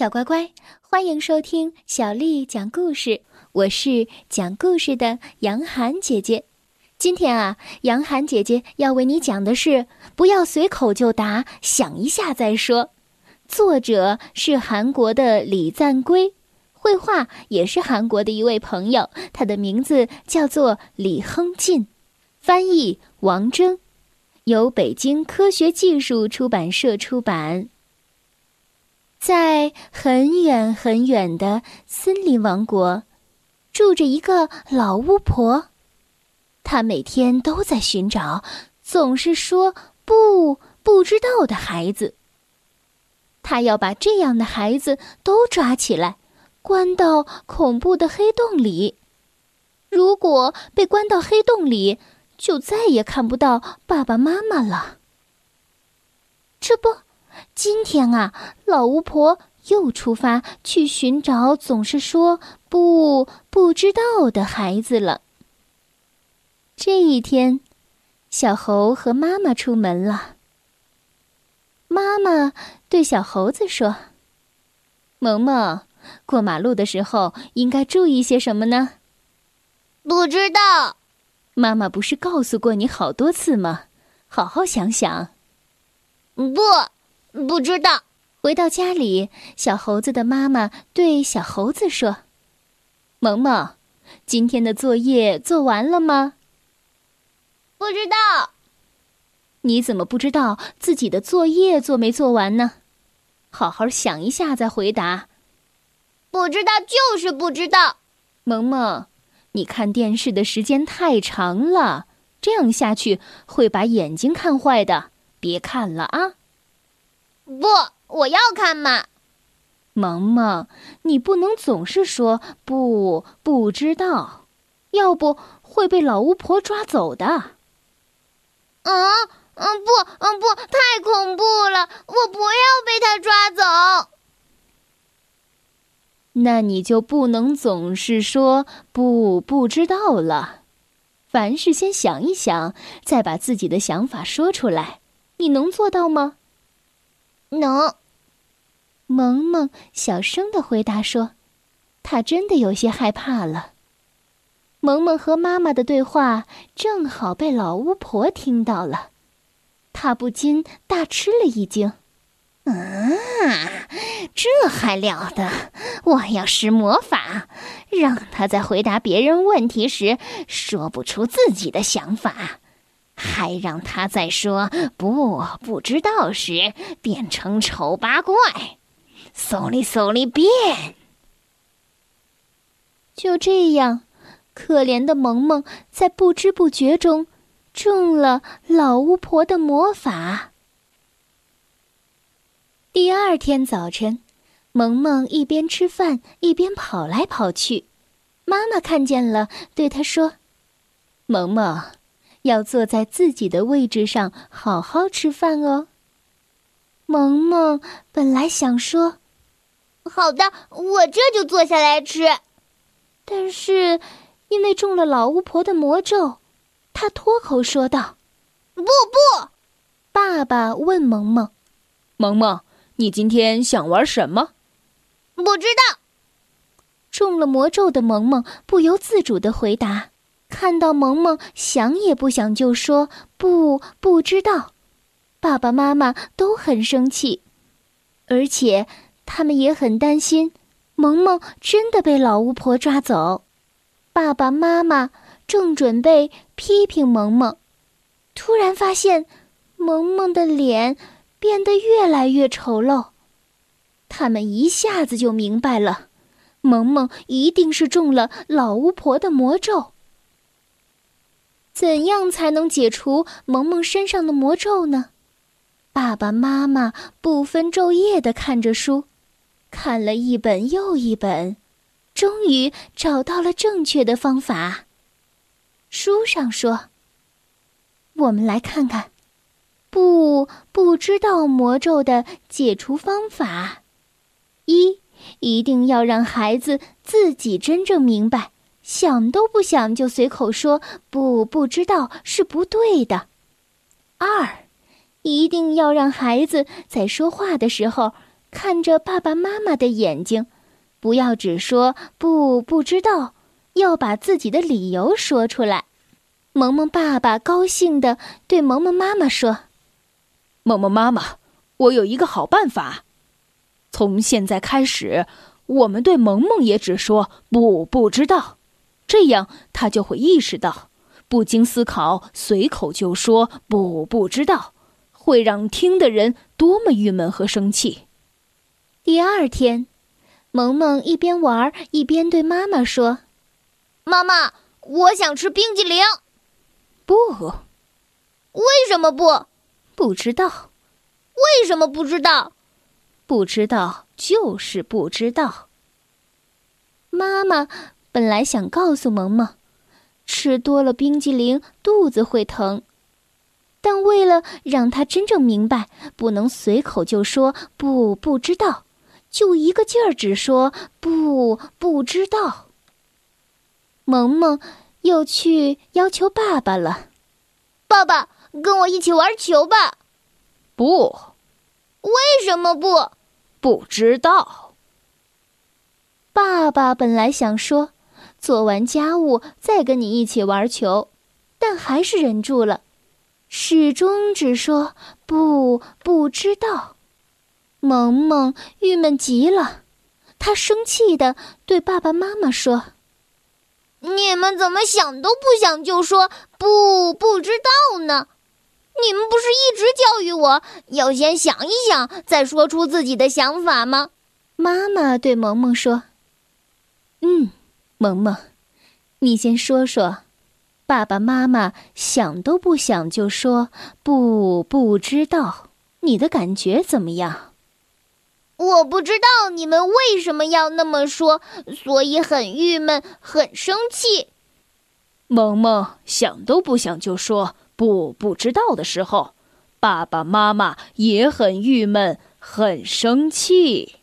小乖乖，欢迎收听小丽讲故事。我是讲故事的杨涵姐姐。今天啊，杨涵姐姐要为你讲的是“不要随口就答，想一下再说”。作者是韩国的李赞圭，绘画也是韩国的一位朋友，他的名字叫做李亨进，翻译王征，由北京科学技术出版社出版。在很远很远的森林王国，住着一个老巫婆。她每天都在寻找总是说“不不知道”的孩子。她要把这样的孩子都抓起来，关到恐怖的黑洞里。如果被关到黑洞里，就再也看不到爸爸妈妈了。这不。今天啊，老巫婆又出发去寻找总是说“不不知道”的孩子了。这一天，小猴和妈妈出门了。妈妈对小猴子说：“萌萌，过马路的时候应该注意些什么呢？”不知道。妈妈不是告诉过你好多次吗？好好想想。不。不知道。回到家里，小猴子的妈妈对小猴子说：“萌萌，今天的作业做完了吗？”不知道。你怎么不知道自己的作业做没做完呢？好好想一下再回答。不知道就是不知道。萌萌，你看电视的时间太长了，这样下去会把眼睛看坏的。别看了啊。不，我要看嘛。萌萌，你不能总是说不不知道，要不会被老巫婆抓走的。嗯嗯不嗯不，太恐怖了！我不要被他抓走。那你就不能总是说不不知道了，凡事先想一想，再把自己的想法说出来。你能做到吗？能，萌萌小声的回答说：“他真的有些害怕了。”萌萌和妈妈的对话正好被老巫婆听到了，她不禁大吃了一惊：“啊，这还了得！我要施魔法，让他在回答别人问题时说不出自己的想法。”还让他在说不不知道时变成丑八怪，嗖哩嗖哩变。就这样，可怜的萌萌在不知不觉中中了老巫婆的魔法。第二天早晨，萌萌一边吃饭一边跑来跑去，妈妈看见了，对她说：“萌萌。”要坐在自己的位置上好好吃饭哦。萌萌本来想说：“好的，我这就坐下来吃。”但是因为中了老巫婆的魔咒，他脱口说道：“不不！”爸爸问萌萌：“萌萌，你今天想玩什么？”不知道。中了魔咒的萌萌不由自主的回答。看到萌萌想也不想就说不不知道，爸爸妈妈都很生气，而且他们也很担心萌萌真的被老巫婆抓走。爸爸妈妈正准备批评萌萌，突然发现萌萌的脸变得越来越丑陋，他们一下子就明白了，萌萌一定是中了老巫婆的魔咒。怎样才能解除萌萌身上的魔咒呢？爸爸妈妈不分昼夜的看着书，看了一本又一本，终于找到了正确的方法。书上说：“我们来看看，不不知道魔咒的解除方法。一，一定要让孩子自己真正明白。”想都不想就随口说不不知道是不对的。二，一定要让孩子在说话的时候看着爸爸妈妈的眼睛，不要只说不不知道，要把自己的理由说出来。萌萌爸爸高兴地对萌萌妈妈说：“萌萌妈妈，我有一个好办法。从现在开始，我们对萌萌也只说不不知道，这样他就会意识到，不经思考随口就说不不知道，会让听的人多么郁闷和生气。”第二天，萌萌一边玩一边对妈妈说：“妈妈，我想吃冰激凌。”不，为什么不？不知道。为什么不知道？不知道就是不知道。妈妈本来想告诉萌萌，吃多了冰激凌肚子会疼，但为了让他真正明白，不能随口就说不不知道，就一个劲儿只说不不知道。萌萌。又去要求爸爸了，爸爸跟我一起玩球吧。不，为什么不？不知道。爸爸本来想说，做完家务再跟你一起玩球，但还是忍住了，始终只说不不知道。萌萌郁闷极了，他生气的对爸爸妈妈说。你们怎么想都不想就说不不知道呢？你们不是一直教育我要先想一想再说出自己的想法吗？妈妈对萌萌说：“嗯，萌萌，你先说说，爸爸妈妈想都不想就说不不知道，你的感觉怎么样？”我不知道你们为什么要那么说，所以很郁闷，很生气。萌萌想都不想就说不不知道的时候，爸爸妈妈也很郁闷，很生气。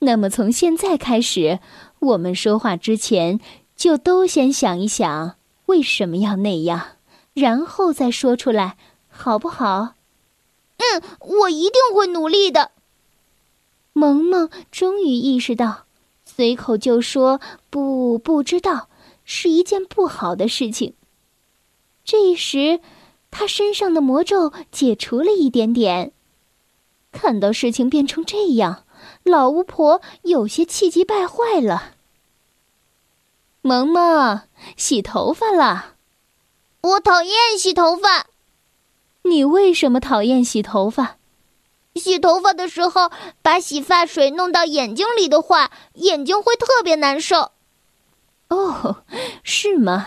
那么从现在开始，我们说话之前就都先想一想为什么要那样，然后再说出来，好不好？嗯，我一定会努力的。萌萌终于意识到，随口就说不不知道是一件不好的事情。这时，他身上的魔咒解除了一点点。看到事情变成这样，老巫婆有些气急败坏了。萌萌，洗头发了。我讨厌洗头发。你为什么讨厌洗头发？洗头发的时候，把洗发水弄到眼睛里的话，眼睛会特别难受。哦，是吗？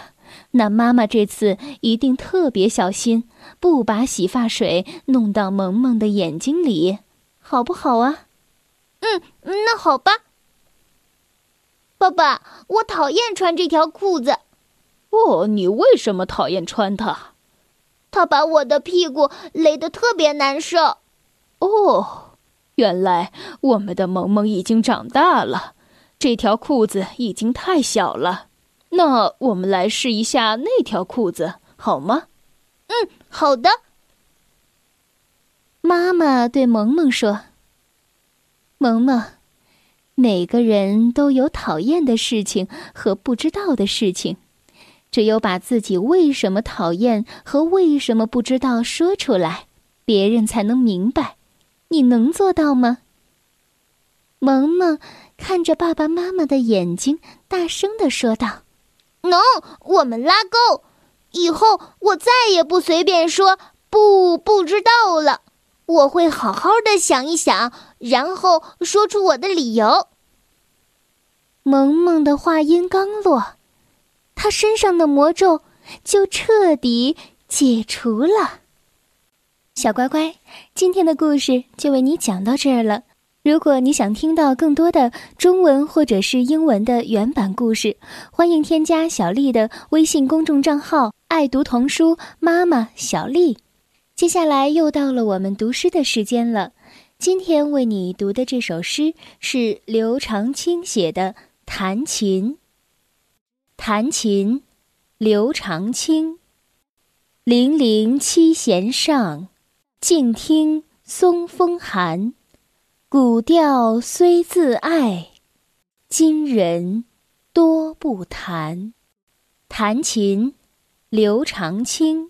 那妈妈这次一定特别小心，不把洗发水弄到萌萌的眼睛里，好不好啊？嗯，那好吧。爸爸，我讨厌穿这条裤子。哦，你为什么讨厌穿它？它把我的屁股勒得特别难受。哦，原来我们的萌萌已经长大了，这条裤子已经太小了。那我们来试一下那条裤子，好吗？嗯，好的。妈妈对萌萌说：“萌萌，每个人都有讨厌的事情和不知道的事情，只有把自己为什么讨厌和为什么不知道说出来，别人才能明白。”你能做到吗？萌萌看着爸爸妈妈的眼睛，大声的说道：“能，我们拉钩。以后我再也不随便说不不知道了。我会好好的想一想，然后说出我的理由。”萌萌的话音刚落，他身上的魔咒就彻底解除了。小乖乖，今天的故事就为你讲到这儿了。如果你想听到更多的中文或者是英文的原版故事，欢迎添加小丽的微信公众账号“爱读童书妈妈小丽”。接下来又到了我们读诗的时间了。今天为你读的这首诗是刘长卿写的《弹琴》。弹琴，刘长卿。零零七弦上。静听松风寒，古调虽自爱，今人多不弹。弹琴，刘长卿。